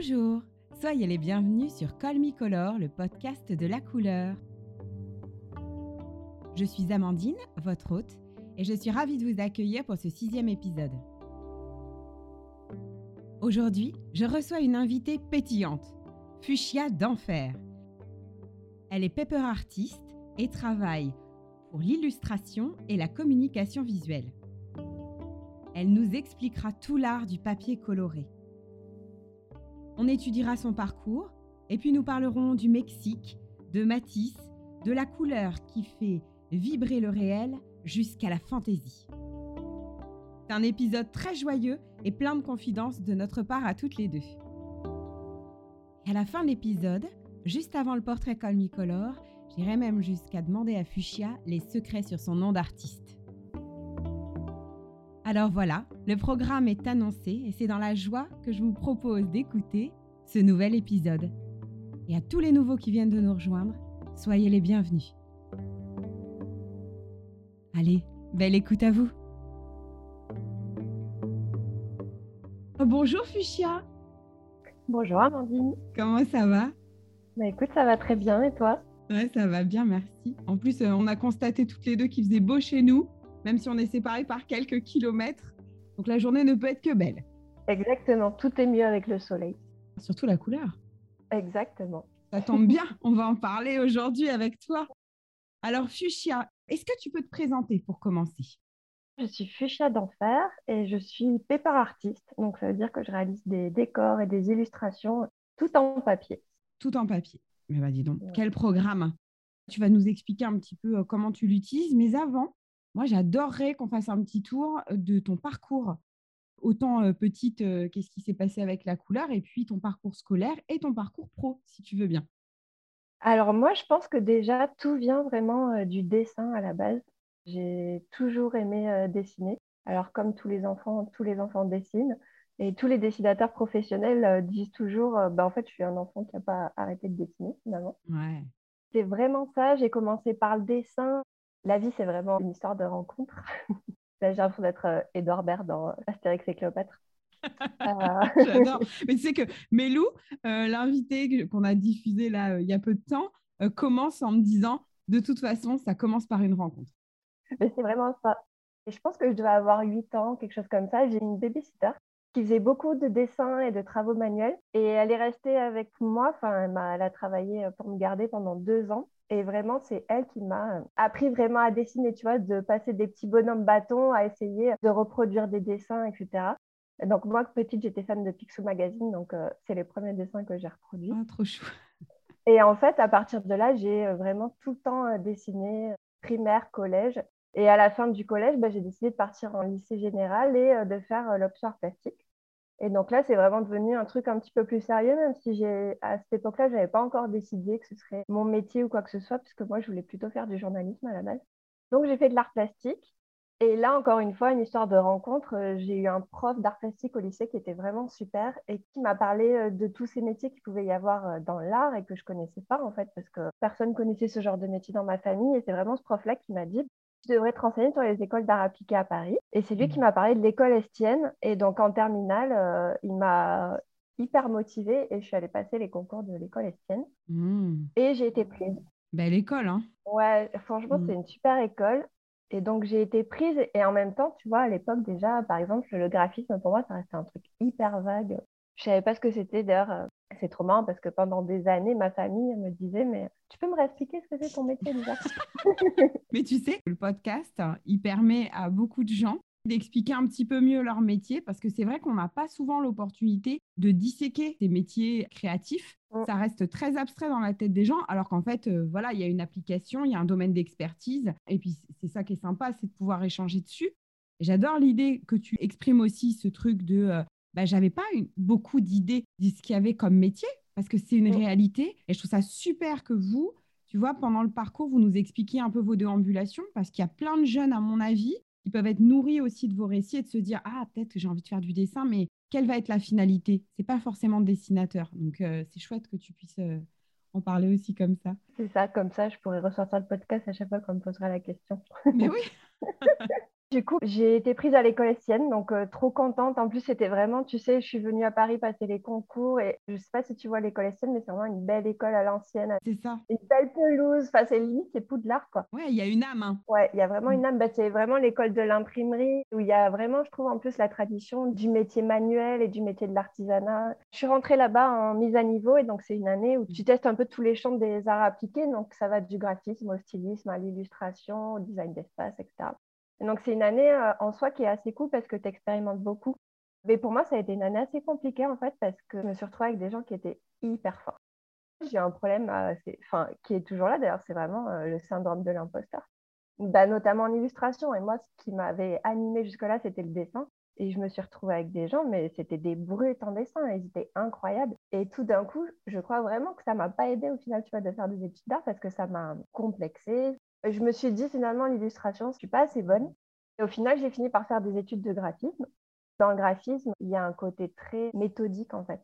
Bonjour, soyez les bienvenus sur Call Color, le podcast de la couleur. Je suis Amandine, votre hôte, et je suis ravie de vous accueillir pour ce sixième épisode. Aujourd'hui, je reçois une invitée pétillante, Fuchsia d'Enfer. Elle est paper artiste et travaille pour l'illustration et la communication visuelle. Elle nous expliquera tout l'art du papier coloré. On étudiera son parcours et puis nous parlerons du Mexique, de Matisse, de la couleur qui fait vibrer le réel jusqu'à la fantaisie. C'est un épisode très joyeux et plein de confidences de notre part à toutes les deux. Et à la fin de l'épisode, juste avant le portrait Colmicolor, j'irai même jusqu'à demander à Fuchsia les secrets sur son nom d'artiste. Alors voilà, le programme est annoncé et c'est dans la joie que je vous propose d'écouter ce nouvel épisode. Et à tous les nouveaux qui viennent de nous rejoindre, soyez les bienvenus. Allez, belle écoute à vous. Oh, bonjour Fuchsia. Bonjour Amandine. Comment ça va? Bah écoute, ça va très bien et toi? Ouais, ça va bien, merci. En plus, euh, on a constaté toutes les deux qu'il faisait beau chez nous même si on est séparés par quelques kilomètres. Donc la journée ne peut être que belle. Exactement, tout est mieux avec le soleil. Surtout la couleur. Exactement. Ça tombe bien, on va en parler aujourd'hui avec toi. Alors Fuchsia, est-ce que tu peux te présenter pour commencer? Je suis Fuchsia d'Enfer et je suis paper artiste. Donc ça veut dire que je réalise des décors et des illustrations tout en papier. Tout en papier. Mais vas-y donc, quel programme? Tu vas nous expliquer un petit peu euh, comment tu l'utilises. Mais avant, moi, j'adorerais qu'on fasse un petit tour de ton parcours. Autant petite, qu'est-ce qui s'est passé avec la couleur, et puis ton parcours scolaire et ton parcours pro, si tu veux bien. Alors moi, je pense que déjà, tout vient vraiment du dessin à la base. J'ai toujours aimé dessiner. Alors comme tous les enfants, tous les enfants dessinent. Et tous les dessinateurs professionnels disent toujours, bah, en fait, je suis un enfant qui n'a pas arrêté de dessiner finalement. Ouais. C'est vraiment ça. J'ai commencé par le dessin. La vie, c'est vraiment une histoire de rencontre. J'ai l'impression d'être Edouard euh, Baird dans Astérix et Cléopâtre. Euh. J'adore. Mais tu sais que Mélou, euh, l'invité qu'on a diffusé là il y a peu de temps, commence en me disant de toute façon, ça commence par une rencontre. c'est vraiment ça. Et je pense que je devais avoir 8 ans, quelque chose comme ça. J'ai une babysitter qui faisait beaucoup de dessins et de travaux manuels. Et elle est restée avec moi. Enfin, elle a, elle a travaillé pour me garder pendant deux ans. Et vraiment, c'est elle qui m'a appris vraiment à dessiner, tu vois, de passer des petits bonhommes bâtons à essayer de reproduire des dessins, etc. Donc, moi, petite, j'étais fan de Picsou Magazine, donc euh, c'est les premiers dessins que j'ai reproduits. Ah, trop chou. Et en fait, à partir de là, j'ai euh, vraiment tout le temps euh, dessiné, primaire, collège. Et à la fin du collège, bah, j'ai décidé de partir en lycée général et de faire l'option plastique. Et donc là, c'est vraiment devenu un truc un petit peu plus sérieux, même si j'ai à cette époque-là, je n'avais pas encore décidé que ce serait mon métier ou quoi que ce soit, puisque moi, je voulais plutôt faire du journalisme à la base. Donc j'ai fait de l'art plastique. Et là, encore une fois, une histoire de rencontre. Euh, j'ai eu un prof d'art plastique au lycée qui était vraiment super et qui m'a parlé euh, de tous ces métiers qu'il pouvait y avoir euh, dans l'art et que je connaissais pas en fait, parce que personne connaissait ce genre de métier dans ma famille. Et c'est vraiment ce prof-là qui m'a dit tu devrais te renseigner sur les écoles d'art appliqué à Paris. Et c'est lui qui mmh. m'a parlé de l'école Estienne. Et donc en terminale, euh, il m'a hyper motivée et je suis allée passer les concours de l'école Estienne. Mmh. Et j'ai été prise. Belle école, hein Ouais, franchement, c'est mmh. une super école. Et donc j'ai été prise et en même temps, tu vois, à l'époque déjà, par exemple, le graphisme, pour moi, ça restait un truc hyper vague. Je savais pas ce que c'était. D'ailleurs, euh, c'est trop marrant parce que pendant des années, ma famille me disait Mais tu peux me réexpliquer ce que c'est ton métier déjà? Mais tu sais, le podcast, il permet à beaucoup de gens d'expliquer un petit peu mieux leur métier parce que c'est vrai qu'on n'a pas souvent l'opportunité de disséquer des métiers créatifs. Mm. Ça reste très abstrait dans la tête des gens alors qu'en fait, euh, voilà, il y a une application, il y a un domaine d'expertise et puis c'est ça qui est sympa, c'est de pouvoir échanger dessus. J'adore l'idée que tu exprimes aussi ce truc de euh, bah, j'avais pas beaucoup d'idées de ce qu'il y avait comme métier parce que c'est une mmh. réalité. Et je trouve ça super que vous, tu vois, pendant le parcours, vous nous expliquiez un peu vos déambulations parce qu'il y a plein de jeunes, à mon avis, qui peuvent être nourris aussi de vos récits et de se dire Ah, peut-être que j'ai envie de faire du dessin, mais quelle va être la finalité? C'est pas forcément dessinateur. Donc, euh, c'est chouette que tu puisses euh, en parler aussi comme ça. C'est ça, comme ça, je pourrais ressortir le podcast à chaque fois qu'on me posera la question. Mais oui Du coup, j'ai été prise à l'école estienne, donc euh, trop contente. En plus, c'était vraiment, tu sais, je suis venue à Paris passer les concours et je sais pas si tu vois l'école estienne, mais c'est vraiment une belle école à l'ancienne. C'est ça. Une belle pelouse. Enfin, c'est limite, c'est Poudlard, quoi. Ouais, il y a une âme. Hein. Ouais, il y a vraiment une âme. Bah, c'est vraiment l'école de l'imprimerie où il y a vraiment, je trouve, en plus la tradition du métier manuel et du métier de l'artisanat. Je suis rentrée là-bas en mise à niveau et donc c'est une année où tu testes un peu tous les champs des arts appliqués. Donc ça va du graphisme au stylisme, à l'illustration, au design d'espace, etc. Donc, c'est une année euh, en soi qui est assez cool parce que tu expérimentes beaucoup. Mais pour moi, ça a été une année assez compliquée en fait parce que je me suis retrouvée avec des gens qui étaient hyper forts. J'ai un problème euh, qui est toujours là d'ailleurs, c'est vraiment euh, le syndrome de l'imposteur. Bah, notamment en illustration. Et moi, ce qui m'avait animée jusque-là, c'était le dessin. Et je me suis retrouvée avec des gens, mais c'était des brutes en dessin, ils étaient incroyables. Et tout d'un coup, je crois vraiment que ça m'a pas aidé au final, tu vois, de faire des études d'art parce que ça m'a complexé, je me suis dit finalement l'illustration, je ne suis pas assez bonne. Et au final, j'ai fini par faire des études de graphisme. Dans le graphisme, il y a un côté très méthodique en fait.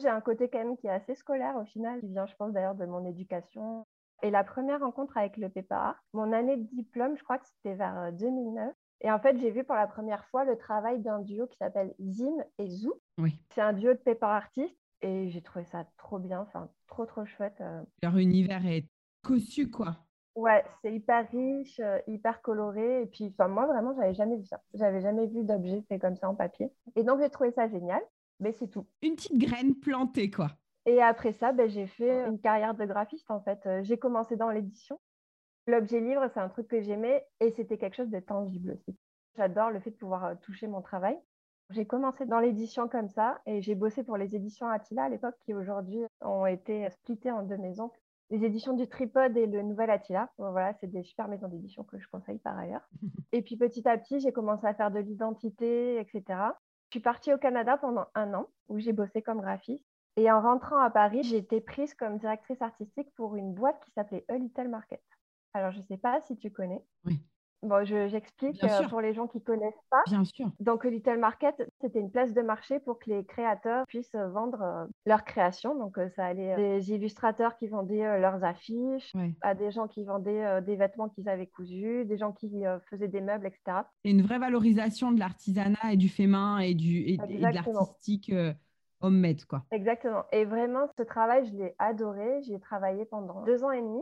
J'ai un côté quand même qui est assez scolaire au final, qui vient, je pense d'ailleurs, de mon éducation. Et la première rencontre avec le PEPA, mon année de diplôme, je crois que c'était vers 2009. Euh, et en fait, j'ai vu pour la première fois le travail d'un duo qui s'appelle Zim et Zou. Oui. C'est un duo de paper artistes et j'ai trouvé ça trop bien, enfin trop trop chouette. Euh. Leur univers est cossu quoi. Ouais, c'est hyper riche, euh, hyper coloré. Et puis, moi, vraiment, j'avais jamais vu ça. J'avais jamais vu d'objet fait comme ça en papier. Et donc, j'ai trouvé ça génial. Mais c'est tout. Une petite graine plantée, quoi. Et après ça, ben, j'ai fait une carrière de graphiste, en fait. Euh, j'ai commencé dans l'édition. L'objet livre, c'est un truc que j'aimais et c'était quelque chose de tangible aussi. J'adore le fait de pouvoir euh, toucher mon travail. J'ai commencé dans l'édition comme ça et j'ai bossé pour les éditions Attila à l'époque qui aujourd'hui ont été splittées en deux maisons les éditions du Tripod et le Nouvel Attila. voilà, c'est des super maisons d'édition que je conseille par ailleurs. et puis petit à petit, j'ai commencé à faire de l'identité, etc. Je suis partie au Canada pendant un an où j'ai bossé comme graphiste. Et en rentrant à Paris, j'ai été prise comme directrice artistique pour une boîte qui s'appelait A Little Market. Alors, je ne sais pas si tu connais. Oui. Bon, j'explique euh, pour les gens qui ne connaissent pas. Bien sûr. Donc, Little Market, c'était une place de marché pour que les créateurs puissent vendre euh, leurs créations. Donc, euh, ça allait des illustrateurs qui vendaient leurs affiches, à des gens qui vendaient des vêtements qu'ils avaient cousus, des gens qui faisaient des meubles, etc. Et une vraie valorisation de l'artisanat et du fait main et, du, et, de l'artistique homemade, quoi. Exactement. Et vraiment, ce travail, je l'ai adoré. J'y ai travaillé pendant deux ans et demi.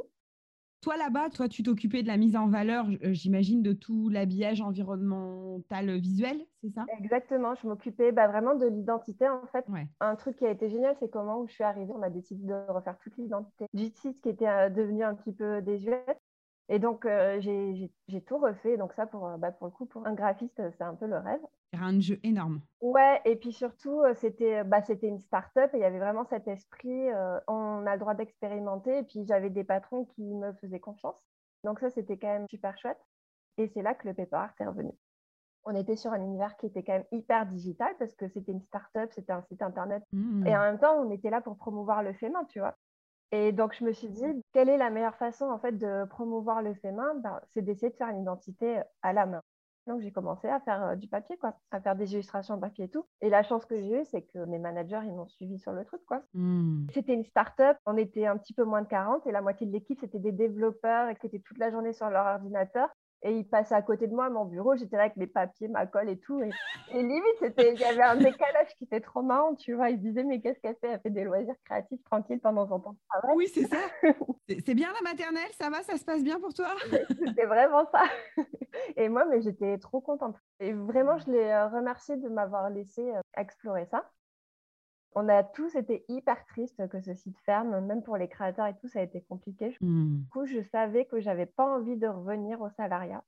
Toi, là-bas, toi, tu t'occupais de la mise en valeur, euh, j'imagine, de tout l'habillage environnemental visuel, c'est ça? Exactement. Je m'occupais bah, vraiment de l'identité, en fait. Un truc qui a été génial, c'est comment où je suis arrivée, on a décidé de refaire toute l'identité du site qui était euh, devenu un petit peu désuète. Et donc, euh, j'ai tout refait. Donc, ça, pour, bah, pour le coup, pour un graphiste, c'est un peu le rêve. Un jeu énorme. Ouais, et puis surtout, euh, c'était bah, une start-up et il y avait vraiment cet esprit, euh, on a le droit d'expérimenter. Et puis, j'avais des patrons qui me faisaient confiance. Donc, ça, c'était quand même super chouette. Et c'est là que le Paper Art est revenu. On était sur un univers qui était quand même hyper digital parce que c'était une start-up, c'était un site internet. Mmh. Et en même temps, on était là pour promouvoir le fait main, tu vois. Et donc, je me suis dit, quelle est la meilleure façon en fait de promouvoir le fait main ben, C'est d'essayer de faire une identité à la main. Donc, j'ai commencé à faire euh, du papier, quoi, à faire des illustrations en papier et tout. Et la chance que j'ai eue, c'est que mes managers, ils m'ont suivi sur le truc, quoi. Hmm. C'était une start-up, on était un petit peu moins de 40 et la moitié de l'équipe, c'était des développeurs et qui étaient toute la journée sur leur ordinateur. Et il passait à côté de moi à mon bureau, j'étais là avec mes papiers, ma colle et tout. Et, limite, il y avait un décalage qui était trop marrant, tu vois. Il disait, mais qu'est-ce qu'elle fait? Elle fait des loisirs créatifs tranquilles pendant son temps de Oui, c'est ça. c'est bien la maternelle, ça va, ça se passe bien pour toi? C'était vraiment ça. Et moi, mais j'étais trop contente. Et vraiment, je l'ai euh, remercié de m'avoir laissé euh, explorer ça. On a tous été hyper tristes que ce site ferme, même pour les créateurs et tout, ça a été compliqué. Hmm. Du coup, je savais que j'avais pas envie de revenir au salariat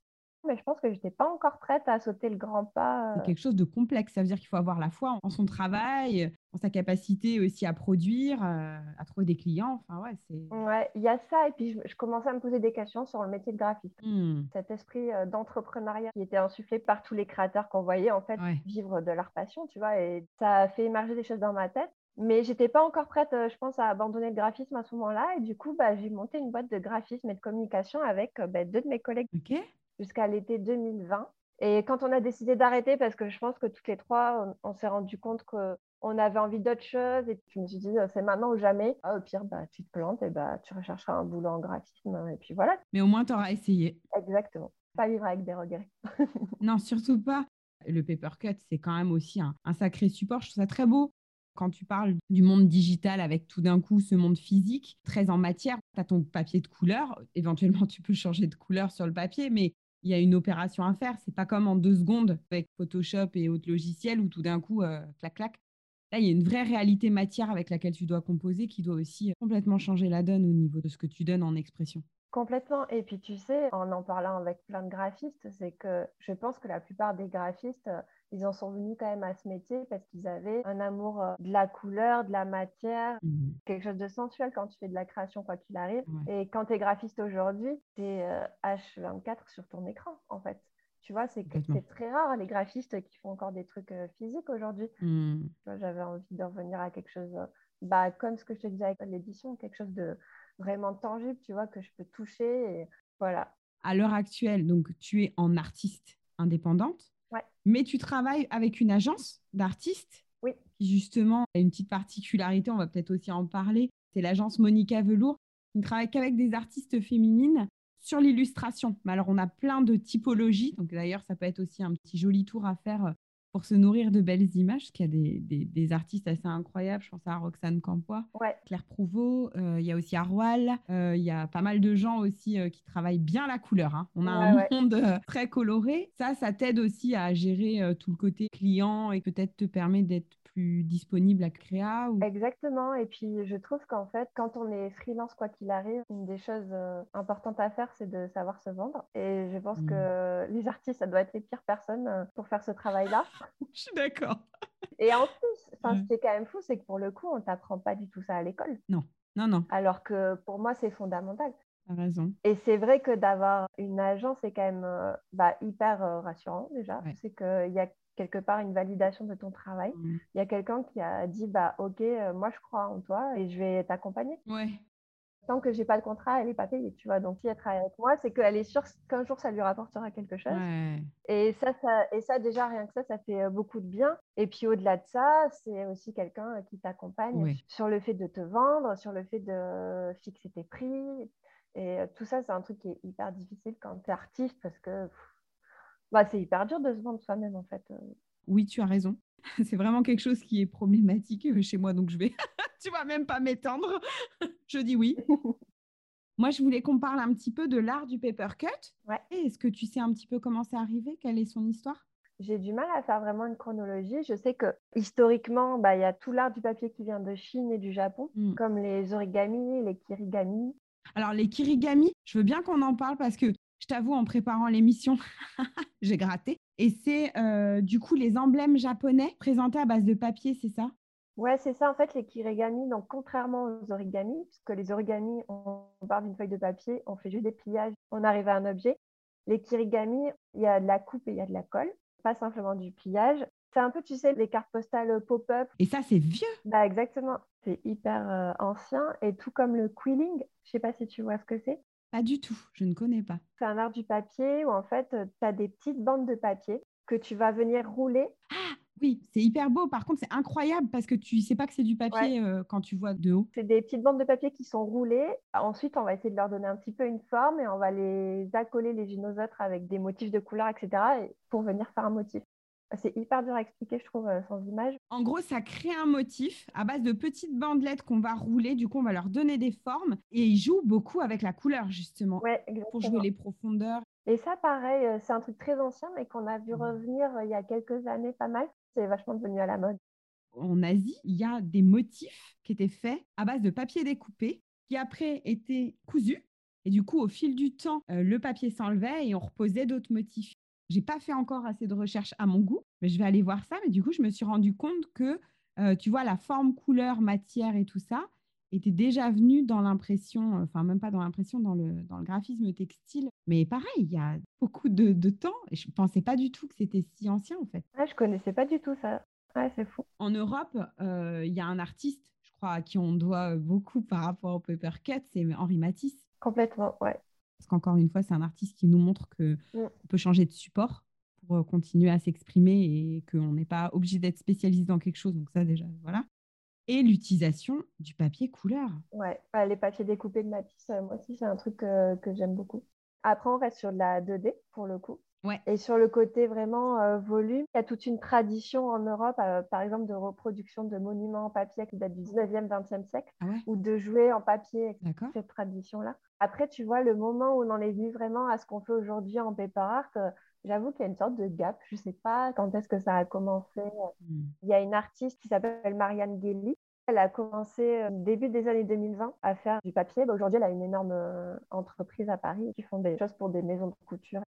mais je pense que je n'étais pas encore prête à sauter le grand pas. C'est euh. quelque chose de complexe. Ça veut dire qu'il faut avoir la foi en son travail, en sa capacité aussi à produire, euh, à trouver des clients. Enfin, ouais, c'est. Ouais, il y a ça. Et puis, je, commençais à me poser des questions sur le métier de graphiste. Hmm. Cet esprit euh, d'entrepreneuriat qui était insufflé par tous les créateurs qu'on voyait, en fait, vivre de leur passion, tu vois. Et ça a fait émerger des choses dans ma tête. Mais j'étais pas encore prête, je pense, à abandonner le graphisme à ce moment-là. Et du coup, bah, j'ai monté une boîte de graphisme et de communication avec bah, deux de mes collègues. OK jusqu'à l'été 2020. Et quand on a décidé d'arrêter, parce que je pense que toutes les trois, on, s'est rendu compte qu'on avait envie d'autre chose, et je me suis dit, c'est maintenant ou jamais. Ah, au pire, bah, tu te plantes, et bah, tu rechercheras un boulot en graphisme, et puis voilà. Mais au moins, tu auras essayé. Exactement. Pas vivre avec des regrets. non, surtout pas. Le paper cut, c'est quand même aussi un, un, sacré support. Je trouve ça très beau quand tu parles du monde digital avec tout d'un coup ce monde physique, très en matière. Tu as ton papier de couleur. Éventuellement, tu peux changer de couleur sur le papier, mais il y a une opération à faire. C'est pas comme en deux secondes avec Photoshop et autres logiciels où tout d'un coup, euh, clac, clac. Là, il y a une vraie réalité matière avec laquelle tu dois composer qui doit aussi complètement changer la donne au niveau de ce que tu donnes en expression. Complètement. Et puis, tu sais, en en parlant avec plein de graphistes, c'est que je pense que la plupart des graphistes, ils en sont venus quand même à ce métier parce qu'ils avaient un amour euh, de la couleur, de la matière, mmh. quelque chose de sensuel quand tu fais de la création, quoi qu'il arrive. Et quand tu es graphiste aujourd'hui, tu es H24 sur ton écran, en fait. Tu vois, c'est très rare les graphistes qui font encore des trucs euh, physiques aujourd'hui. Mmh. J'avais envie de revenir à quelque chose, euh, bah, comme ce que je te disais avec l'édition, quelque chose de vraiment tangible, tu vois, que je peux toucher. Et voilà. À l'heure actuelle, donc tu es en artiste indépendante, ouais. mais tu travailles avec une agence d'artistes oui. qui justement a une petite particularité, on va peut-être aussi en parler, c'est l'agence Monica Velour, qui ne travaille qu'avec des artistes féminines sur l'illustration. Mais alors on a plein de typologies, donc d'ailleurs ça peut être aussi un petit joli tour à faire euh, pour se nourrir de belles images, parce qu'il y a des, des, des, artistes assez incroyables. Je pense à Roxane Campois, Claire Prouveau, euh, il y a aussi Arwal, euh, il y a pas mal de gens aussi euh, qui travaillent bien la couleur. Hein. On a un monde très coloré. Ça, ça t'aide aussi à gérer tout le côté client et peut-être te permet d'être plus disponible à créa ou... Exactement. Et puis, je trouve qu'en fait, quand on est freelance, quoi qu'il arrive, une des choses euh, importantes à faire, c'est de savoir se vendre. Et je pense que mmh. les artistes, ça doit être les pires personnes euh, pour faire ce travail-là. je suis d'accord. Et en plus, ce qui est quand même fou, c'est que pour le coup, on t'apprend pas du tout ça à l'école. Non, non, non. Alors que pour moi, c'est fondamental. Raison. Et c'est vrai que d'avoir une agence, c'est quand même euh, bah, hyper rassurant déjà. C'est qu'il y a quelque part une validation de ton travail. Mmh. Il y a quelqu'un qui a dit bah ok, euh, moi je crois en toi et je vais t'accompagner. Ouais. Tant que j'ai pas de contrat, elle est pas payée, tu vois. Donc si elle travaille avec moi, c'est qu'elle est sûre qu'un jour ça lui rapportera quelque chose. Et ça, ça, et ça déjà rien que ça, ça fait euh, beaucoup de bien. Et puis au-delà de ça, c'est aussi quelqu'un euh, qui t'accompagne sur le fait de te vendre, sur le fait de fixer tes prix. Et tout ça, c'est un truc qui est hyper difficile quand tu es artiste parce que bah, c'est hyper dur de se vendre soi-même, en fait. Euh. Oui, tu as raison. C'est vraiment quelque chose qui est problématique euh, chez moi, donc je vais, tu vas même pas m'étendre. je dis oui. Moi, je voulais qu'on parle un petit peu de l'art du paper cut. Ouais. Est-ce que tu sais un petit peu comment c'est arrivé? Quelle est son histoire? J'ai du mal à faire vraiment une chronologie. Je sais que historiquement, bah, il y a tout l'art du papier qui vient de Chine et du Japon, mmh. comme les origami, les kirigami. Alors, les kirigami, je veux bien qu'on en parle parce que je t'avoue, en préparant l'émission, j'ai gratté. Et c'est euh, du coup les emblèmes japonais présentés à base de papier, c'est ça? Ouais, c'est ça en fait, les kirigami. Donc, contrairement aux origami, puisque les origami, on part d'une feuille de papier, on fait juste des pliages, on arrive à un objet. Les kirigami, il y a de la coupe et il y a de la colle, pas simplement du pliage. C'est un peu, tu sais, les cartes postales pop-up. Et ça, c'est vieux. Bah, exactement. C'est hyper euh, ancien. Et tout comme le quilling, je sais pas si tu vois ce que c'est. Pas du tout, je ne connais pas. C'est un art du papier où en fait, tu as des petites bandes de papier que tu vas venir rouler. Ah oui, c'est hyper beau. Par contre, c'est incroyable parce que tu sais pas que c'est du papier euh, quand tu vois de haut. C'est des petites bandes de papier qui sont roulées. Ensuite, on va essayer de leur donner un petit peu une forme et on va les accoler les unes aux autres avec des motifs de couleur, etc. pour venir faire un motif. C'est hyper dur à expliquer, je trouve, euh, sans image. En gros, ça crée un motif à base de petites bandelettes qu'on va rouler. Du coup, on va leur donner des formes. Et ils jouent beaucoup avec la couleur, justement, pour jouer les profondeurs. Et ça, pareil, euh, c'est un truc très ancien, mais qu'on a vu mmh. revenir euh, il y a quelques années pas mal. C'est vachement devenu à la mode. En Asie, il y a des motifs qui étaient faits à base de papier découpé, qui après étaient cousus. Et du coup, au fil du temps, le papier s'enlevait et on reposait d'autres motifs. J'ai pas fait encore assez de recherches à mon goût, mais je vais aller voir ça. Mais du coup, je me suis rendu compte que, euh, tu vois, la forme, couleur, matière et tout ça était déjà venu dans l'impression, enfin même pas dans l'impression, dans le, dans le graphisme textile. Mais pareil, il y a beaucoup de, de temps et je pensais pas du tout que c'était si ancien en fait. Ouais, je connaissais pas du tout ça. Ouais, c'est fou. En Europe, euh, il y a un artiste, je crois, à qui on doit beaucoup par rapport au paper cut, c'est Henri Matisse. Complètement, ouais. Parce qu'encore une fois, c'est un artiste qui nous montre qu'on peut changer de support pour euh, continuer à s'exprimer et qu'on n'est pas obligé d'être spécialisé dans quelque chose. Donc ça déjà, voilà. Et l'utilisation du papier couleur. Ouais, les papiers découpés de Matisse, euh, moi aussi, c'est un truc que j'aime beaucoup. Après, on reste sur de la 2D pour le coup. Ouais. Et sur le côté vraiment euh, volume, il y a toute une tradition en Europe, euh, par exemple, de reproduction de monuments en papier qui datent du 19e, 20e siècle, Ah ouais ou de jouets en papier, D'accord. cette tradition-là. Après, tu vois, le moment où on en est venu vraiment à ce qu'on fait aujourd'hui en paper art, euh, j'avoue qu'il y a une sorte de gap. Je ne sais pas quand est-ce que ça a commencé. Hmm. Il y a une artiste qui s'appelle Marianne Gelli. Elle a commencé euh, début des années 2020 à faire du papier. Bah, Aujourd'hui, elle a une énorme euh, entreprise à Paris qui font des choses pour des maisons de couture.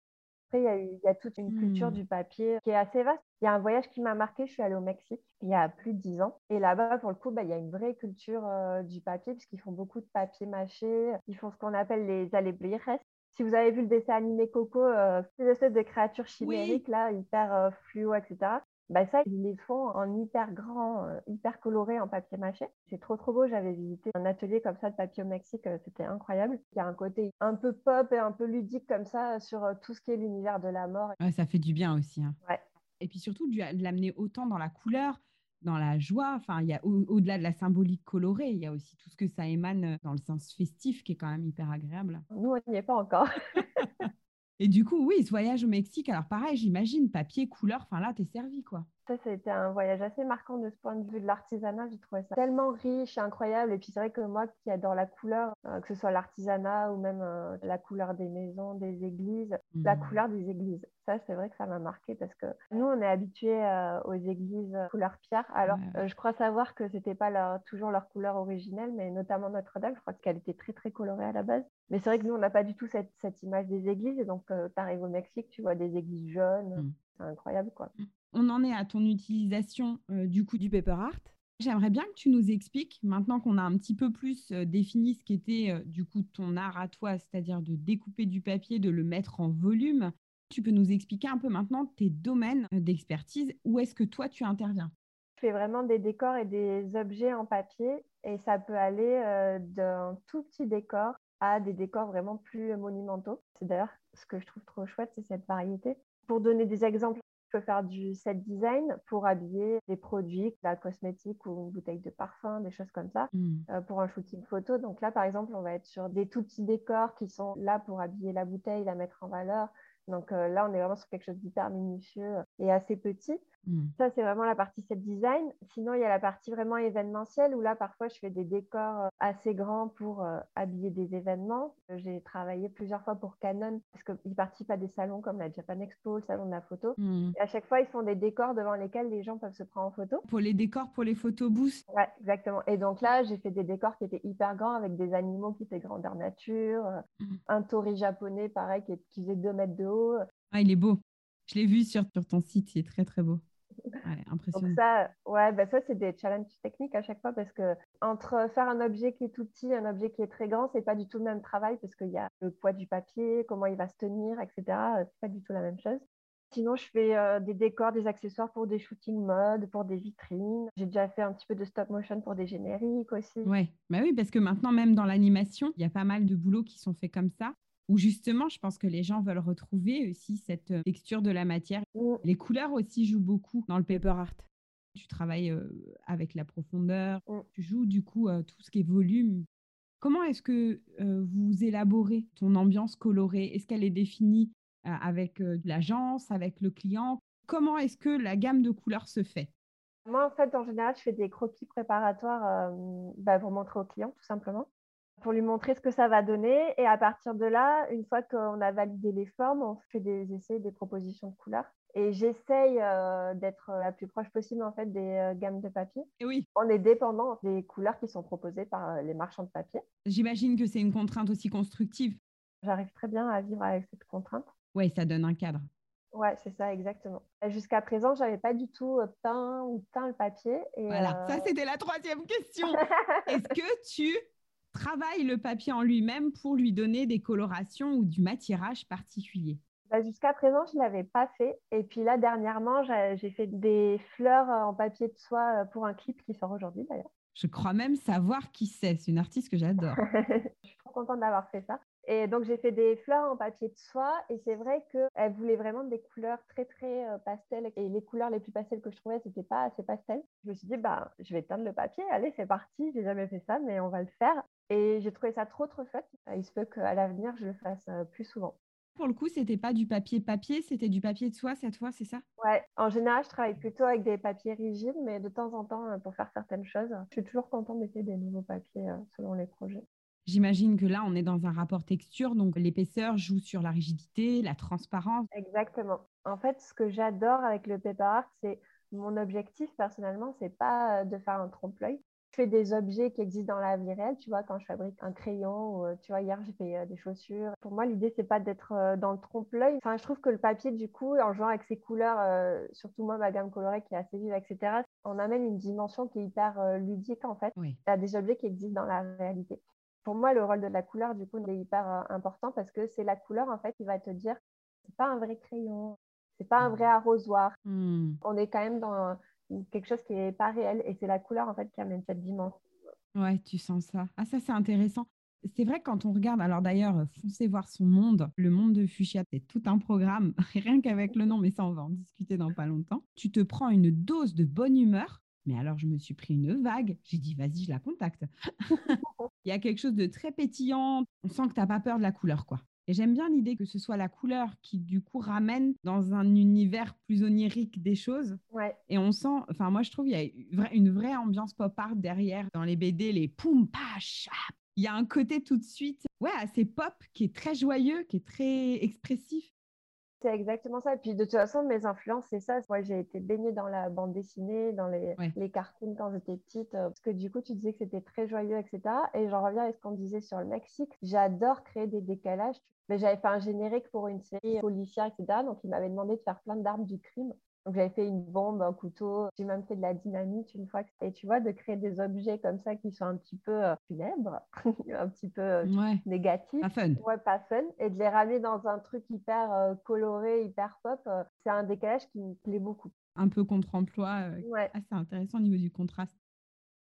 Après, il y a, eu- il y a toute une culture Hmm. du papier qui est assez vaste. Il y a un voyage qui m'a marqué. Je suis allée au Mexique il y a plus de 10 ans. Et là-bas, pour le coup, bah, il y a une vraie culture euh, du papier puisqu'ils font beaucoup de papier mâché. Ils font ce qu'on appelle les alebrijes. Si vous avez vu le dessin animé Coco, euh, ces espèces de créatures chimériques, là, hyper euh, fluo, etc. Bah ça, ils les font en hyper grand, euh, hyper coloré en papier mâché. C'est trop trop beau. J'avais visité un atelier comme ça de papier au Mexique, euh, c'était incroyable. Il y a un côté un peu pop et un peu ludique comme ça sur euh, tout ce qui est l'univers de la mort. Ouais, ça fait du bien aussi. hein. Ouais. Et puis surtout, de l'amener autant dans la couleur, dans la joie. Enfin, il y a au- au-delà de la symbolique colorée, il y a aussi tout ce que ça émane dans le sens festif qui est quand même hyper agréable. Nous, on n'y est pas encore. Et du coup, oui, ce voyage au Mexique, alors pareil, j'imagine, papier, couleur, enfin là, t'es servi, quoi. Ça, c'était un voyage assez marquant de ce point de vue de l'artisanat. J'ai trouvé ça tellement riche et incroyable. Et puis, c'est vrai que moi qui adore la couleur, euh, que ce soit l'artisanat ou même euh, la couleur des maisons, des églises, la Mhm. couleur des églises. Ça, c'est vrai que ça m'a marqué parce que nous, on est habitués euh, aux églises couleur pierre. Alors, Ouais, je crois savoir que c'était pas leur- toujours leur couleur originelle, mais notamment Notre-Dame, je crois qu'elle était très, très colorée à la base. Mais c'est vrai que nous, on n'a pas du tout cette, cette image des églises. Et donc, tu arrives au Mexique, tu vois des églises jaunes. Mhm. C'est incroyable, quoi. On en est à ton utilisation euh, du coup du paper art. J'aimerais bien que tu nous expliques, maintenant qu'on a un petit peu plus euh, défini ce qu'était euh, du coup ton art à toi, c'est-à-dire de découper du papier, de le mettre en volume. Tu peux nous expliquer un peu maintenant tes domaines d'expertise, où est-ce que toi tu interviens? Je fais vraiment des décors et des objets en papier et ça peut aller d'un tout petit décor à des décors vraiment plus monumentaux. C'est d'ailleurs ce que je trouve trop chouette, c'est cette variété. Pour donner des exemples, peux faire du set design pour habiller des produits, de la cosmétique ou une bouteille de parfum, des choses comme ça, Hmm. euh, pour un shooting photo. Donc là, par exemple, on va être sur des tout petits décors qui sont là pour habiller la bouteille, la mettre en valeur. Donc euh, là, on est vraiment sur quelque chose d'hyper minutieux et assez petit. Hmm. Ça, c'est vraiment la partie set design. Sinon, il y a la partie vraiment événementielle où là, parfois, je fais des décors euh, assez grands pour euh, habiller des événements. Euh, J'ai travaillé plusieurs fois pour Canon parce qu'ils participent à des salons comme la Japan Expo, le salon de la photo. Et à chaque fois, ils font des décors devant lesquels les gens peuvent se prendre en photo. Pour les décors, pour les photobooths. Ouais, exactement. Et donc là, j'ai fait des décors qui étaient hyper grands avec des animaux qui étaient grandeur nature, Mhm. un tori japonais, pareil, qui, qui faisait 2 mètres de haut. Ah, il est beau. Je l'ai vu sur, sur ton site, il est très très beau. Ouais, Donc impressionnant. ça, ouais, bah ça c'est des challenges techniques à chaque fois parce que entre faire un objet qui est tout petit et un objet qui est très grand, c'est pas du tout le même travail parce qu'il y a le poids du papier, comment il va se tenir, etc. C'est pas du tout la même chose. Sinon, je fais euh, des décors, des accessoires pour des shootings mode, pour des vitrines. J'ai déjà fait un petit peu de stop motion pour des génériques aussi. Ouais, bah oui, parce que maintenant, même dans l'animation, il y a pas mal de boulots qui sont faits comme ça, où justement, je pense que les gens veulent retrouver aussi cette euh, texture de la matière. Les couleurs aussi jouent beaucoup dans le paper art. Tu travailles euh, avec la profondeur, tu joues du coup euh, tout ce qui est volume. Comment est-ce que euh, vous élaborez ton ambiance colorée? Est-ce qu'elle est définie avec l'agence, avec le client? Comment est-ce que la gamme de couleurs se fait? Moi, en fait, en général, je fais des croquis préparatoires bah, pour montrer au client, tout simplement, pour lui montrer ce que ça va donner. Et à partir de là, une fois qu'on a validé les formes, on fait des essais, des propositions de couleurs. Et j'essaye euh, d'être la plus proche possible en fait des euh, gammes de papier. Et oui, On est dépendant des couleurs qui sont proposées par euh, les marchands de papier. j'imagine que c'est une contrainte aussi constructive. J'arrive très bien à vivre avec cette contrainte. Ouais, ça donne un cadre. Ouais, c'est ça, exactement. Jusqu'à présent, j'avais pas du tout peint ou teint le papier. Et, Voilà, ça c'était la troisième question. Est-ce que tu travailles le papier en lui-même pour lui donner des colorations ou du matirage particulier Bah, Jusqu'à présent, je ne l'avais pas fait. Et puis là, dernièrement, j'ai fait des fleurs en papier de soie euh, pour un clip qui sort aujourd'hui d'ailleurs. Je crois même savoir qui c'est. C'est une artiste que j'adore. je suis trop contente d'avoir fait ça. Et donc, j'ai fait des fleurs en papier de soie. Et c'est vrai qu'elle voulait vraiment des couleurs très, très euh, pastel. Et les couleurs les plus pastel que je trouvais, c'était pas assez pastel. Je me suis dit, bah, je vais teindre le papier. Allez, c'est parti. J'ai jamais fait ça, mais on va le faire. Et j'ai trouvé ça trop, trop chouette. Il se peut qu'à l'avenir, je le fasse euh, plus souvent. Pour le coup, c'était pas du papier papier, c'était du papier de soie cette fois, c'est ça? Ouais, en général, je travaille plutôt avec des papiers rigides, mais de temps en temps, euh, pour faire certaines choses, je suis toujours contente d'essayer des nouveaux papiers euh, selon les projets. J'imagine que là, on est dans un rapport texture, donc l'épaisseur joue sur la rigidité, la transparence. Exactement. En fait, ce que j'adore avec le paper art, c'est mon objectif personnellement, c'est pas de faire un trompe-l'œil. Fais des objets qui existent dans la vie réelle, tu vois, quand je fabrique un crayon, ou, euh, tu vois, hier j'ai fait euh, des chaussures. Pour moi, l'idée, c'est pas d'être dans le trompe-l'œil. Enfin, je trouve que le papier, du coup, en jouant avec ses couleurs, surtout moi, ma gamme colorée qui est assez vive, etc., on amène une dimension qui est hyper ludique, en fait, oui. à des objets qui existent dans la réalité pour moi, le rôle de la couleur, du coup, est hyper important parce que c'est la couleur, en fait, qui va te dire c'est pas un vrai crayon, c'est pas un vrai arrosoir. Hmm. On est quand même dans quelque chose qui n'est pas réel et c'est la couleur, en fait, qui amène cette dimension. Ouais, tu sens ça. Ah, ça, c'est intéressant. C'est vrai quand on regarde, alors d'ailleurs, foncez voir son monde, le monde de Fuchsia, c'est tout un programme, rien qu'avec le nom, mais ça, on va en discuter dans pas longtemps. Tu te prends une dose de bonne humeur, mais alors je me suis pris une vague, j'ai dit, vas-y, je la contacte. Il y a quelque chose de très pétillant, on sent que tu n'as pas peur de la couleur, quoi. Et j'aime bien l'idée que ce soit la couleur qui, du coup, ramène dans un univers plus onirique des choses. Ouais. Et on sent, enfin, moi, je trouve qu'il y a une vraie ambiance pop art derrière dans les BD, les poum, pache. Il y a un côté tout de suite, ouais, assez pop, qui est très joyeux, qui est très expressif. C'est exactement ça. Et puis de toute façon, mes influences, c'est ça. Moi, j'ai été baignée dans la bande dessinée, dans les, les cartoons quand j'étais petite. Euh, parce que du coup, tu disais que c'était très joyeux, etc. Et j'en reviens à ce qu'on disait sur le Mexique. J'adore créer des décalages. Mais j'avais fait un générique pour une série policière, etc. Donc, il m'avait demandé de faire plein d'armes du crime. Donc j'avais fait une bombe, un couteau, j'ai même fait de la dynamite une fois. Et tu vois, de créer des objets comme ça qui sont un petit peu euh, funèbres, un petit peu euh, négatifs. Pas fun. Ouais, pas fun. Et de les ramener dans un truc hyper euh, coloré, hyper pop, c'est un décalage qui me plaît beaucoup. Un peu contre-emploi. ouais. assez intéressant au niveau du contraste.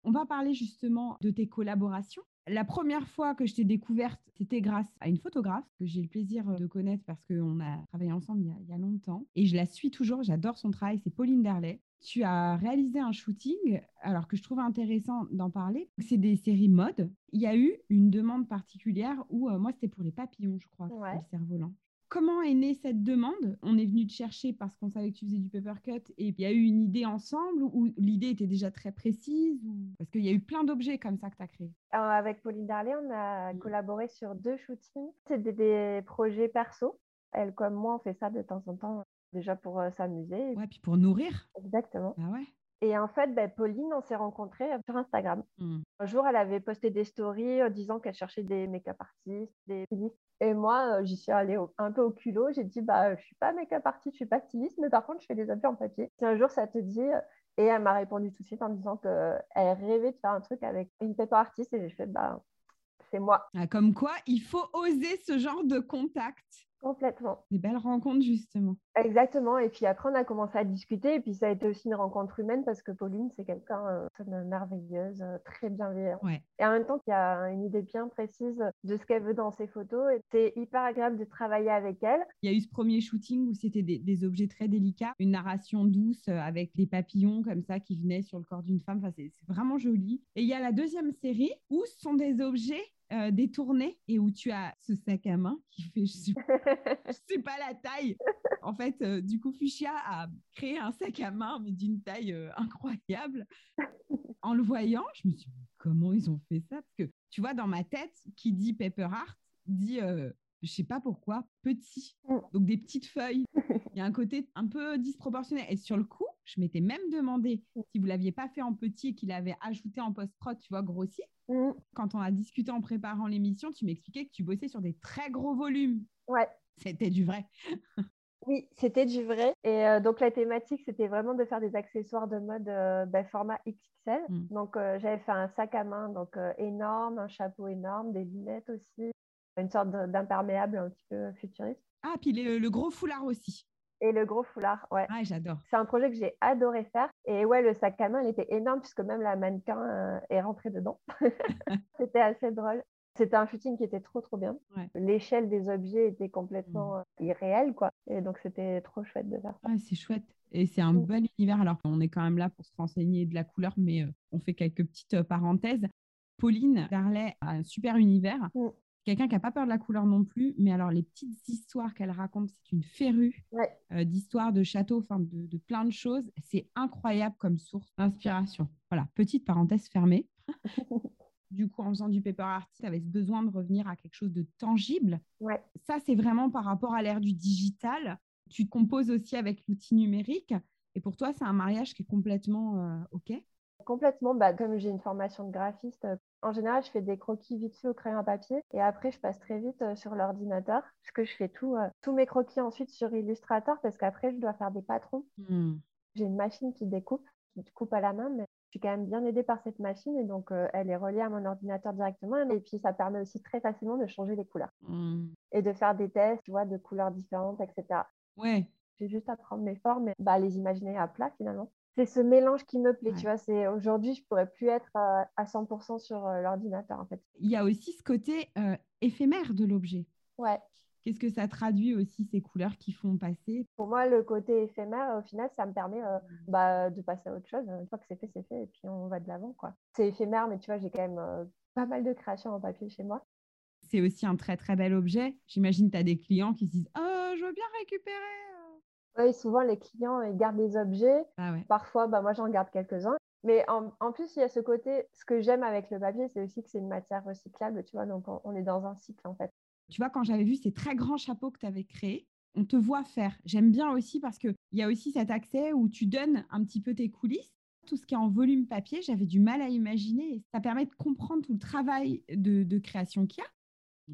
On va parler justement de tes collaborations. La première fois que je t'ai découverte, c'était grâce à une photographe que j'ai le plaisir de connaître parce qu'on a travaillé ensemble il y, a, longtemps. Et je la suis toujours, j'adore son travail, c'est Pauline Derlet. Tu as réalisé un shooting, alors que je trouve intéressant d'en parler. C'est des séries mode. Il y a eu une demande particulière où, euh, moi, c'était pour les papillons, je crois, ouais. le cerf-volant. Comment est née cette demande? On est venu te chercher parce qu'on savait que tu faisais du paper cut et il y a eu une idée ensemble ou l'idée était déjà très précise ou... Parce qu'il y a eu plein d'objets comme ça que tu as créés. avec Pauline Darley, on a mmh. collaboré sur deux shootings. C'était des projets perso. Elle, comme moi, on fait ça de temps en temps, déjà pour euh, s'amuser. Ouais, puis pour nourrir. Exactement. Ah ouais. Et en fait, ben, Pauline, on s'est rencontrés sur Instagram. Mmh. Un jour, elle avait posté des stories disant qu'elle cherchait des make-up artistes, des stylistes. Et moi, euh, j'y suis allée un peu au culot. J'ai dit, bah, je suis pas make-up artiste, je suis pas styliste, mais par contre, je fais des objets en papier. Si un jour, ça te dit, et elle m'a répondu tout de suite en disant qu'elle rêvait de faire un truc avec une paper artiste. Et j'ai fait, bah, c'est moi. Ah, comme quoi, il faut oser ce genre de contact. Complètement. Des belles rencontres, justement. Exactement. Et puis après, on a commencé à discuter. Et puis ça a été aussi une rencontre humaine parce que Pauline, c'est quelqu'un euh, merveilleuse, euh, très bienveillant. Et en même temps, il y a une idée bien précise de ce qu'elle veut dans ses photos. Et c'est hyper agréable de travailler avec elle. Il y a eu ce premier shooting où c'était des, objets très délicats, une narration douce euh, avec des papillons comme ça qui venaient sur le corps d'une femme. Enfin, c'est vraiment joli. Et il y a la deuxième série où ce sont des objets euh, détourné et où tu as ce sac à main qui fait, je sais, sais pas la taille. En fait, euh, du coup, Fuchsia a créé un sac à main, mais d'une taille euh, incroyable. En le voyant, je me suis dit, comment ils ont fait ça? Parce que, tu vois, dans ma tête, qui dit Pepper Art, dit, je sais pas pourquoi, petit. Mm. Donc, des petites feuilles. Il y a un côté un peu disproportionné. Et sur le coup, je m'étais même demandé si vous l'aviez pas fait en petit et qu'il avait ajouté en post-prod, tu vois, grossi. Mmh. Quand on a discuté en préparant l'émission, tu m'expliquais que tu bossais sur des très gros volumes. Ouais. C'était du vrai. oui, c'était du vrai. Et euh, donc la thématique, c'était vraiment de faire des accessoires de mode euh, ben, format XXL. Mmh. Donc euh, j'avais fait un sac à main donc énorme, un chapeau énorme, des lunettes aussi, une sorte d'imperméable un petit peu futuriste. Ah, puis le gros foulard aussi. Et le gros foulard, ouais. Ah, j'adore. C'est un projet que j'ai adoré faire. Et ouais, le sac à main, il était énorme puisque même la mannequin euh, est rentrée dedans. C'était assez drôle. C'était un shooting qui était trop, trop bien. L'échelle des objets était complètement mmh. euh, irréelle, quoi. Et donc, c'était trop chouette de faire ça. c'est chouette. Et c'est un mmh. bel univers. Alors, on est quand même là pour se renseigner de la couleur, mais euh, on fait quelques petites parenthèses. Pauline Darlet a un super univers. Mmh. Quelqu'un qui n'a pas peur de la couleur non plus, mais alors les petites histoires qu'elle raconte, c'est une férue euh, d'histoires de châteaux, enfin de, plein de choses. C'est incroyable comme source d'inspiration. Voilà, petite parenthèse fermée. du coup, en faisant du paper art, tu avais besoin de revenir à quelque chose de tangible. Ça, c'est vraiment par rapport à l'ère du digital. Tu te composes aussi avec l'outil numérique. Et pour toi, c'est un mariage qui est complètement euh, OK Complètement. Bah, comme j'ai une formation de graphiste, euh, en général, je fais des croquis vite fait au crayon à papier et après, je passe très vite euh, sur l'ordinateur parce que je fais tout, tous mes croquis ensuite sur Illustrator parce qu'après, je dois faire des patrons. Hmm. J'ai une machine qui découpe, qui coupe à la main, mais je suis quand même bien aidée par cette machine et donc elle est reliée à mon ordinateur directement et puis ça permet aussi très facilement de changer les couleurs hmm. et de faire des tests, tu vois, de couleurs différentes, etc. Ouais. J'ai juste à prendre mes formes et bah, les imaginer à plat finalement. C'est ce mélange qui me plaît, tu vois. C'est aujourd'hui, je pourrais plus être à, 100% sur euh, l'ordinateur en fait. Il y a aussi ce côté euh, éphémère de l'objet. Ouais. Qu'est-ce que ça traduit aussi ces couleurs qui font passer? Pour moi, le côté éphémère, au final, ça me permet euh, bah, de passer à autre chose. Une fois que c'est fait, c'est fait, et puis on va de l'avant, quoi. C'est éphémère, mais tu vois, j'ai quand même pas mal de créations en papier chez moi. C'est aussi un très très bel objet. J'imagine que tu as des clients qui se disent Oh, je veux bien récupérer oui, souvent les clients ils gardent des objets. Ah Parfois, bah, moi j'en garde quelques-uns. Mais en, plus, il y a ce côté, ce que j'aime avec le papier, c'est aussi que c'est une matière recyclable, tu vois, donc on, est dans un cycle en fait. Tu vois, quand j'avais vu ces très grands chapeaux que tu avais créés, on te voit faire. J'aime bien aussi parce qu'il y a aussi cet accès où tu donnes un petit peu tes coulisses. Tout ce qui est en volume papier, j'avais du mal à imaginer. Et ça permet de comprendre tout le travail de, création qu'il y a.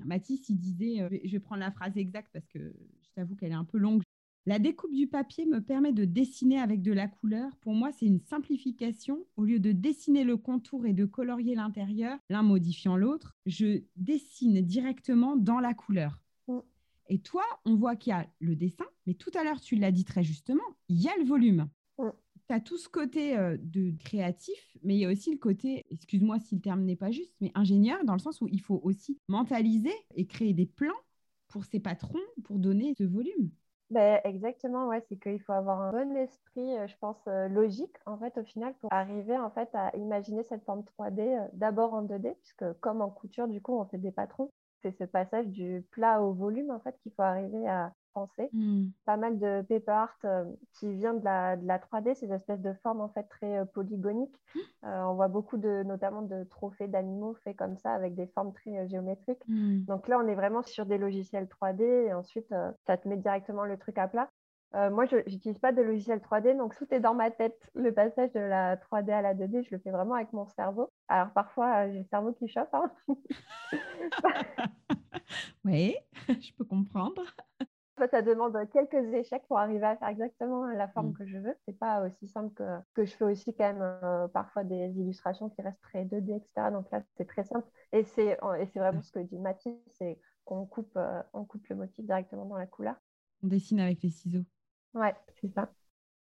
Mathis, il disait, euh, je vais prendre la phrase exacte parce que je t'avoue qu'elle est un peu longue. La découpe du papier me permet de dessiner avec de la couleur. Pour moi, c'est une simplification. Au lieu de dessiner le contour et de colorier l'intérieur, l'un modifiant l'autre, je dessine directement dans la couleur. Mm. Et toi, on voit qu'il y a le dessin, mais tout à l'heure, tu l'as dit très justement, il y a le volume. Mm. Tu as tout ce côté euh, de créatif, mais il y a aussi le côté, excuse-moi si le terme n'est pas juste, mais ingénieur, dans le sens où il faut aussi mentaliser et créer des plans pour ses patrons pour donner ce volume. Ben, exactement, ouais, c'est qu'il faut avoir un bon esprit, euh, je pense, euh, logique, en fait, au final, pour arriver, en fait, à imaginer cette forme 3D euh, d'abord en 2D, puisque comme en couture, du coup, on fait des patrons. C'est ce passage du plat au volume, en fait, qu'il faut arriver à, Hmm. Pas mal de paper art euh, qui vient de la, de la 3D, ces espèces de formes en fait très euh, polygoniques. Hmm. Euh, on voit beaucoup de, notamment de trophées d'animaux faits comme ça avec des formes très géométriques. Hmm. Donc là, on est vraiment sur des logiciels 3D et ensuite, ça te met directement le truc à plat. moi, je n'utilise pas de logiciel 3D, donc tout est dans ma tête. Le passage de la 3D à la 2D, je le fais vraiment avec mon cerveau. Alors parfois, j'ai le cerveau qui chauffe. Hein. oui, je peux comprendre ça demande quelques échecs pour arriver à faire exactement la forme mm. que je veux. C'est pas aussi simple que, que je fais aussi quand même euh, parfois des illustrations qui restent très 2D, etc. Donc là, c'est très simple. Et c'est, et c'est vraiment ce que dit Mathis, c'est qu'on coupe, euh, on coupe le motif directement dans la couleur. On dessine avec les ciseaux. Ouais, c'est ça.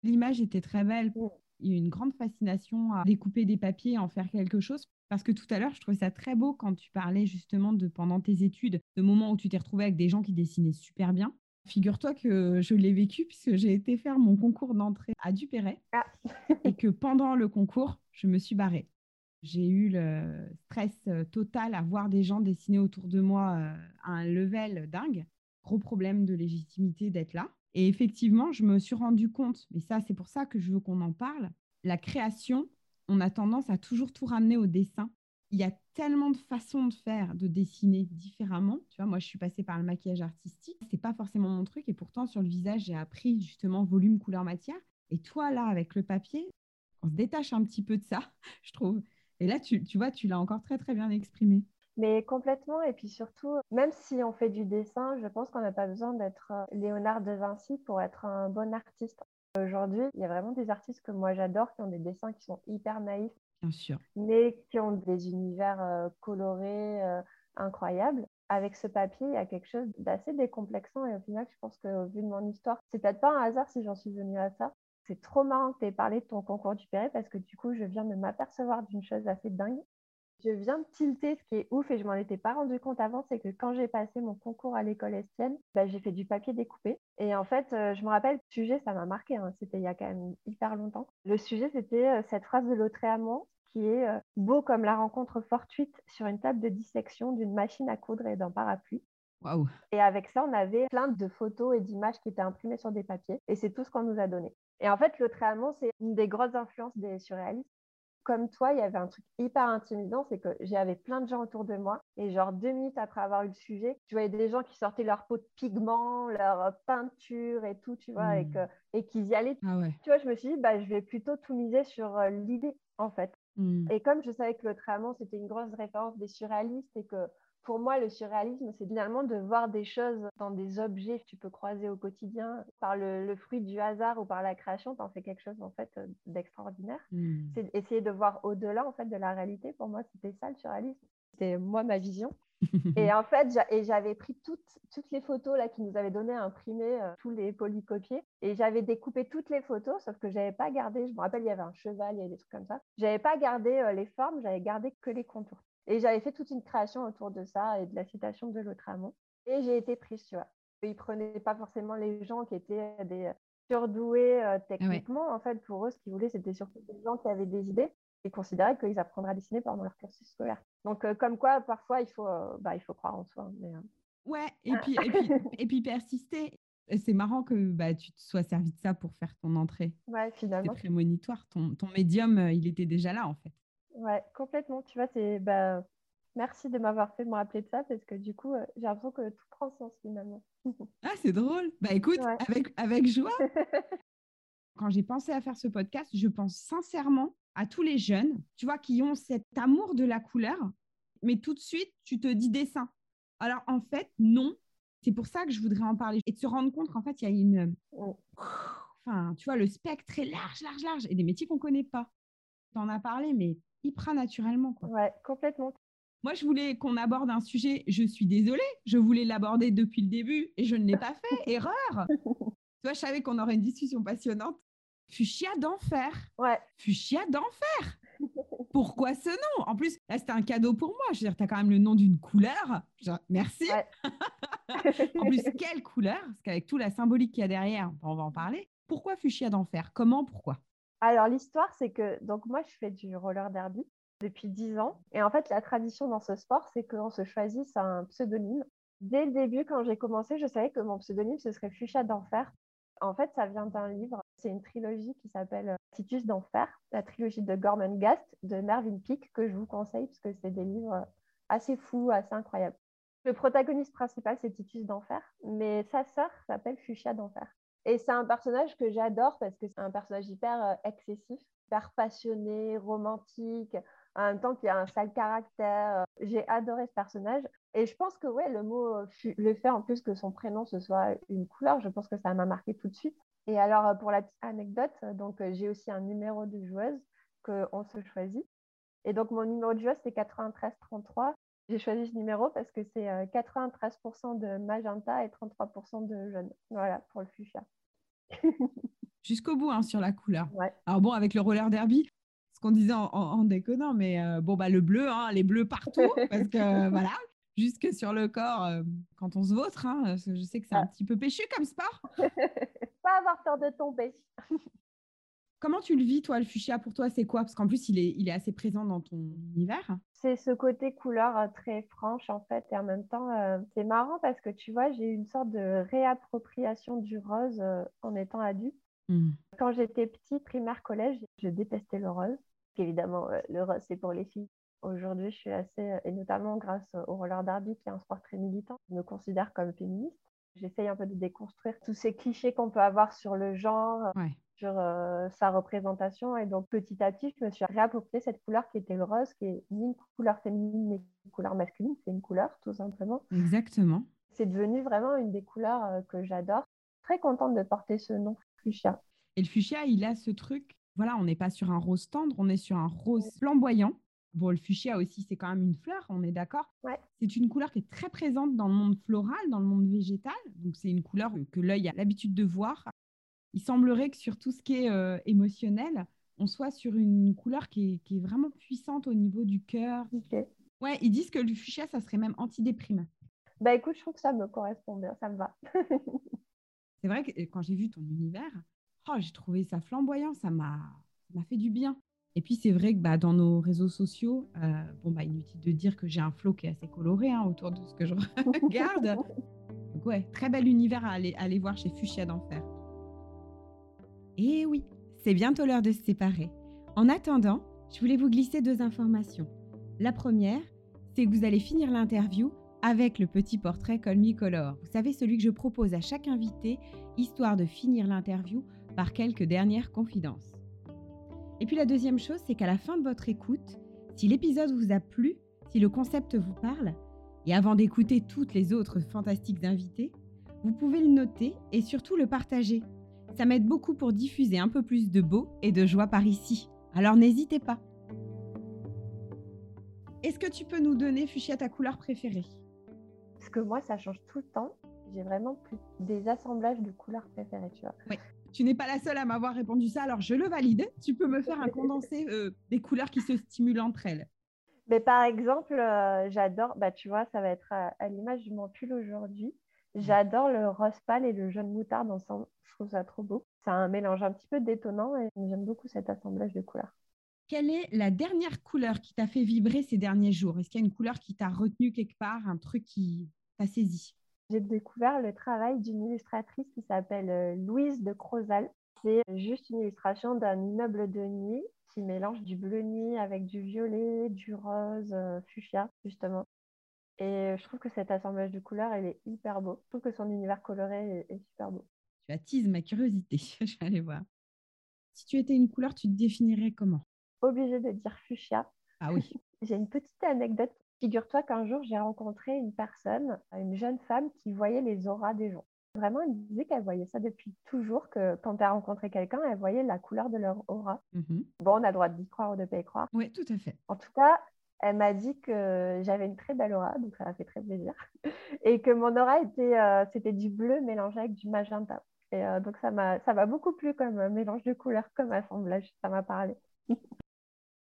L'image était très belle. Mm. Il y a une grande fascination à découper des papiers et en faire quelque chose. Parce que tout à l'heure, je trouvais ça très beau quand tu parlais justement de pendant tes études, de moments où tu t'es retrouvé avec des gens qui dessinaient super bien. Figure-toi que je l'ai vécu puisque j'ai été faire mon concours d'entrée à Dupéret ah. et que pendant le concours, je me suis barrée. J'ai eu le stress euh, total à voir des gens dessiner autour de moi euh, à un level dingue. Gros problème de légitimité d'être là. Et effectivement, je me suis rendu compte, mais ça, c'est pour ça que je veux qu'on en parle. La création, on a tendance à toujours tout ramener au dessin il y a tellement de façons de faire, de dessiner différemment. Tu vois, moi, je suis passée par le maquillage artistique. C'est pas forcément mon truc. Et pourtant, sur le visage, j'ai appris justement volume, couleur, matière. Et toi, là, avec le papier, on se détache un petit peu de ça, je trouve. Et là, tu, tu vois, tu l'as encore très, très bien exprimé. Mais complètement. Et puis surtout, même si on fait du dessin, je pense qu'on n'a pas besoin d'être euh, Léonard de Vinci pour être un bon artiste. Aujourd'hui, il y a vraiment des artistes que moi j'adore qui ont des dessins qui sont hyper naïfs, Bien sûr. Mais qui ont des univers euh, colorés euh, incroyables. Avec ce papier, il y a quelque chose d'assez décomplexant et au final, je pense qu'au vu de mon histoire, c'est peut-être pas un hasard si j'en suis venue à ça. C'est trop marrant que tu aies parlé de ton concours du Perret parce que du coup, je viens de m'apercevoir d'une chose assez dingue. Je viens de tilter, ce qui est ouf et je m'en étais pas rendu compte avant, c'est que quand j'ai passé mon concours à l'école Estienne, bah, j'ai fait du papier découpé. Et en fait, euh, je me rappelle, le sujet, ça m'a marqué, hein. c'était il y a quand même hyper longtemps. Le sujet, c'était euh, cette phrase de Lautréamont qui est euh, beau comme la rencontre fortuite sur une table de dissection d'une machine à coudre et d'un parapluie. Waouh Et avec ça, on avait plein de photos et d'images qui étaient imprimées sur des papiers. Et c'est tout ce qu'on nous a donné. Et en fait, le Tréamont, c'est une des grosses influences des surréalistes. Comme toi, il y avait un truc hyper intimidant, c'est que j'avais plein de gens autour de moi. Et genre deux minutes après avoir eu le sujet, tu voyais des gens qui sortaient leur peau de pigments, leur peinture et tout, tu vois, et, Hmm. que- et qu'ils y allaient. Ah ouais. Tu vois, je me suis dit, bah, je vais plutôt tout miser sur euh, l'idée, en fait. Hmm. Et comme je savais que le Tréamont, c'était une grosse référence des surréalistes et que pour moi, le surréalisme, c'est finalement de voir des choses dans des objets que tu peux croiser au quotidien. Par le, le fruit du hasard ou par la création, tu en fais quelque chose en fait euh, d'extraordinaire. Hmm. C'est essayer de voir au-delà en fait de la réalité. Pour moi, c'était ça le surréalisme. C'était moi ma vision. Et en fait, j'avais pris toutes, toutes les photos là qui nous avaient donné à imprimer, euh, tous les polycopiés. Et j'avais découpé toutes les photos, sauf que j'avais pas gardé. Je me rappelle, il y avait un cheval, il y avait des trucs comme ça. J'avais pas gardé euh, les formes, j'avais gardé que les contours. Et j'avais fait toute une création autour de ça et de la citation de l'Autramont. Et j'ai été prise, tu vois. Ils prenaient pas forcément les gens qui étaient des surdoués euh, techniquement. En fait, pour eux, ce qu'ils voulaient, c'était surtout des gens qui avaient des idées et considéraient qu'ils apprendraient à dessiner pendant leur cursus scolaire. Donc, euh, comme quoi, parfois, il faut, euh, bah, il faut croire en soi. Mais, euh, Ouais, et puis, et puis, et puis persister. C'est marrant que bah, tu te sois servi de ça pour faire ton entrée. ouais, C'est finalement, prémonitoire. Ton, ton médium, euh, il était déjà là, en fait. Ouais, complètement. Tu vois, c'est, bah, merci de m'avoir fait me rappeler de ça parce que du coup, euh, j'ai l'impression que tout prend sens finalement. Ah, c'est drôle. Bah écoute, Ouais. avec, avec joie. Quand j'ai pensé à faire ce podcast, je pense sincèrement à tous les jeunes, tu vois, qui ont cet amour de la couleur, mais tout de suite, tu te dis dessin. Alors en fait, non. C'est pour ça que je voudrais en parler et de se rendre compte qu'en fait, il y a une. Enfin, tu vois, le spectre est large, large, large et des métiers qu'on ne connaît pas. Tu en as parlé, mais hyper naturellement. Quoi. Ouais, complètement. Moi, je voulais qu'on aborde un sujet, je suis désolée, je voulais l'aborder depuis le début et je ne l'ai pas fait. Erreur. tu vois, je savais qu'on aurait une discussion passionnante. Fuchsia d'enfer. Ouais, Fuchsia d'enfer. Pourquoi ce nom? En plus, là, c'était un cadeau pour moi. Je veux dire, tu as quand même le nom d'une couleur. Merci. Ouais. en plus, quelle couleur? Parce qu'avec toute la symbolique qu'il y a derrière, on va en parler. Pourquoi fuchsia d'enfer? Comment? Pourquoi? Alors, l'histoire, c'est que donc moi, je fais du roller derby depuis 10 ans. Et en fait, la tradition dans ce sport, c'est qu'on se choisisse un pseudonyme. Dès le début, quand j'ai commencé, je savais que mon pseudonyme, ce serait Fuchsia d'enfer. En fait, ça vient d'un livre. C'est une trilogie qui s'appelle Titus d'enfer, la trilogie de Gorman Gast, de Mervyn Peake, que je vous conseille parce que c'est des livres assez fous, assez incroyables. Le protagoniste principal, c'est Titus d'enfer, mais sa sœur s'appelle Fuchsia d'enfer. Et c'est un personnage que j'adore parce que c'est un personnage hyper euh, excessif, hyper passionné, romantique, en même temps qu'il a un sale caractère. J'ai adoré ce personnage. Et je pense que ouais, le mot, euh, le fait en plus que son prénom ce soit une couleur, je pense que ça m'a marqué tout de suite. Et alors, euh, pour la petite anecdote, euh, euh, j'ai aussi un numéro de joueuse qu'on se choisit. Et donc, mon numéro de joueuse, c'est 9333. J'ai choisi ce numéro parce que c'est euh, 93% de magenta et 33% de jaune. Voilà, pour le fuchsia. Jusqu'au bout hein, sur la couleur. Ouais. Alors bon, avec le roller derby, ce qu'on disait en, en- en déconnant, mais euh, bon, bah, le bleu, hein, les bleus partout, parce que euh, voilà, jusque sur le corps, euh, quand on se vautre, hein, je sais que c'est un Ah. petit peu péchu comme sport. Pas avoir peur de tomber. Comment tu le vis, toi, le fuchsia Pour toi, c'est quoi? Parce qu'en plus, il est, il est assez présent dans ton univers. C'est ce côté couleur euh, très franche en fait et en même temps euh, c'est marrant parce que tu vois j'ai eu une sorte de réappropriation du rose euh, en étant adulte. Hmm. Quand j'étais petite, primaire, collège, je détestais le rose. Euh, le rose c'est pour les filles. Aujourd'hui je suis assez, et notamment grâce au roller derby qui est un sport très militant, je me considère comme féministe. J'essaye un peu de déconstruire tous ces clichés qu'on peut avoir sur le genre, Ouais. Sur euh, sa représentation. Et donc, petit à petit, je me suis réapproprié cette couleur qui était le rose, qui est ni une couleur féminine, ni une couleur masculine, c'est une couleur, tout simplement. Exactement. C'est devenu vraiment une des couleurs euh, que j'adore. Très contente de porter ce nom, fuchsia. Et le fuchsia, il a ce truc. Voilà, on n'est pas sur un rose tendre, on est sur un rose flamboyant. Bon, le fuchsia aussi, c'est quand même une fleur, on est d'accord Ouais. C'est une couleur qui est très présente dans le monde floral, dans le monde végétal. Donc, c'est une couleur que l'œil a l'habitude de voir. Il semblerait que sur tout ce qui est euh, émotionnel, on soit sur une couleur qui est, qui est vraiment puissante au niveau du cœur. Ouais, ils disent que le fuchsia, ça serait même antidéprimant. Bah écoute, je trouve que ça me correspond bien, ça me va. C'est vrai que euh, quand j'ai vu ton univers, oh, j'ai trouvé ça flamboyant, ça m'a fait du bien. Et puis c'est vrai que bah, dans nos réseaux sociaux, euh, bon bah inutile de dire que j'ai un flow qui est assez coloré hein, autour de ce que je regarde. Donc ouais, très bel univers à aller, aller voir chez Fuchsia d'Enfer. Et oui, c'est bientôt l'heure de se séparer. En attendant, je voulais vous glisser deux informations. La première, c'est que vous allez finir l'interview avec le petit portrait Color. Vous savez, celui que je propose à chaque invité, histoire de finir l'interview par quelques dernières confidences. Et puis la deuxième chose, c'est qu'à la fin de votre écoute, si l'épisode vous a plu, si le concept vous parle, et avant d'écouter toutes les autres fantastiques invités, vous pouvez le noter et surtout le partager. Ça m'aide beaucoup pour diffuser un peu plus de beau et de joie par ici. Alors n'hésitez pas. Est-ce que tu peux nous donner, Fuchsia, ta couleur préférée? Parce que moi, ça change tout le temps. J'ai vraiment plus des assemblages de couleurs préférées, tu vois. Oui. Tu n'es pas la seule à m'avoir répondu ça, alors je le valide. Tu peux me faire un condensé euh, des couleurs qui se stimulent entre elles. Mais par exemple, euh, j'adore, bah, tu vois, ça va être à, l'image de mon pull aujourd'hui. Mmh. J'adore le rose pâle et le jaune moutarde ensemble. Je trouve ça trop beau. C'est un mélange un petit peu détonnant et j'aime beaucoup cet assemblage de couleurs. Quelle est la dernière couleur qui t'a fait vibrer ces derniers jours? Est-ce qu'il y a une couleur qui t'a retenu quelque part, un truc qui t'a saisi? J'ai découvert le travail d'une illustratrice qui s'appelle euh, Louise de Crozal. C'est juste une illustration d'un immeuble de nuit qui mélange du bleu nuit avec du violet, du rose, euh, fuchsia, justement. Et je trouve que cet assemblage de couleurs, elle est hyper beau. Je trouve que son univers coloré est, super beau. Tu attises ma curiosité. je vais aller voir. Si tu étais une couleur, tu te définirais comment? Obligée de dire fuchsia. Ah oui. J'ai une petite anecdote Figure-toi qu'un jour, j'ai rencontré une personne, une jeune femme qui voyait les auras des gens. Vraiment, elle disait qu'elle voyait ça depuis toujours, que quand elle rencontré quelqu'un, elle voyait la couleur de leur aura. Mhm. Bon, on a le droit d'y croire ou de ne pas y croire. Oui, tout à fait. En tout cas, elle m'a dit que j'avais une très belle aura, donc ça m'a fait très plaisir. Et que mon aura était, euh, c'était du bleu mélangé avec du magenta. Et euh, donc ça m'a, ça m'a beaucoup plu comme mélange de couleurs, comme assemblage. Ça m'a parlé.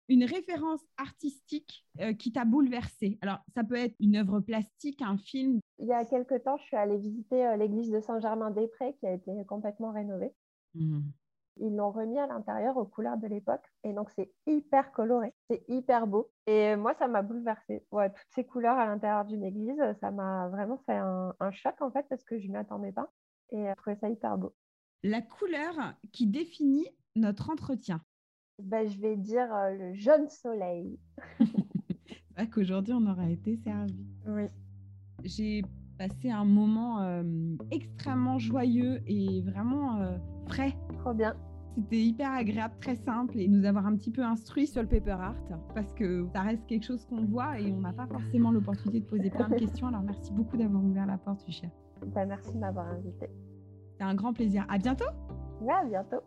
une référence artistique euh, qui t'a bouleversé Alors, ça peut être une œuvre plastique, un film. Il y a quelques temps, je suis allée visiter euh, l'église de Saint-Germain-des-Prés qui a été complètement rénovée. Mmh. Ils l'ont remis à l'intérieur aux couleurs de l'époque. Et donc, c'est hyper coloré. C'est hyper beau. Et moi, ça m'a bouleversée. Ouais, toutes ces couleurs à l'intérieur d'une église, ça m'a vraiment fait un, choc, en fait, parce que je ne m'y attendais pas. Et je trouvais ça hyper beau. La couleur qui définit notre entretien. Ben, je vais dire euh, le jaune soleil. Vrai qu'aujourd'hui, on aura été servi. Oui. J'ai passé un moment euh, extrêmement joyeux et vraiment euh, frais. Trop bien. C'était hyper agréable, très simple et nous avoir un petit peu instruit sur le paper art parce que ça reste quelque chose qu'on voit et on n'a pas forcément l'opportunité de poser plein de questions. Alors merci beaucoup d'avoir ouvert la porte, Fuchsia. Ben, merci de m'avoir invité. C'est un grand plaisir. À bientôt. Ouais, à bientôt.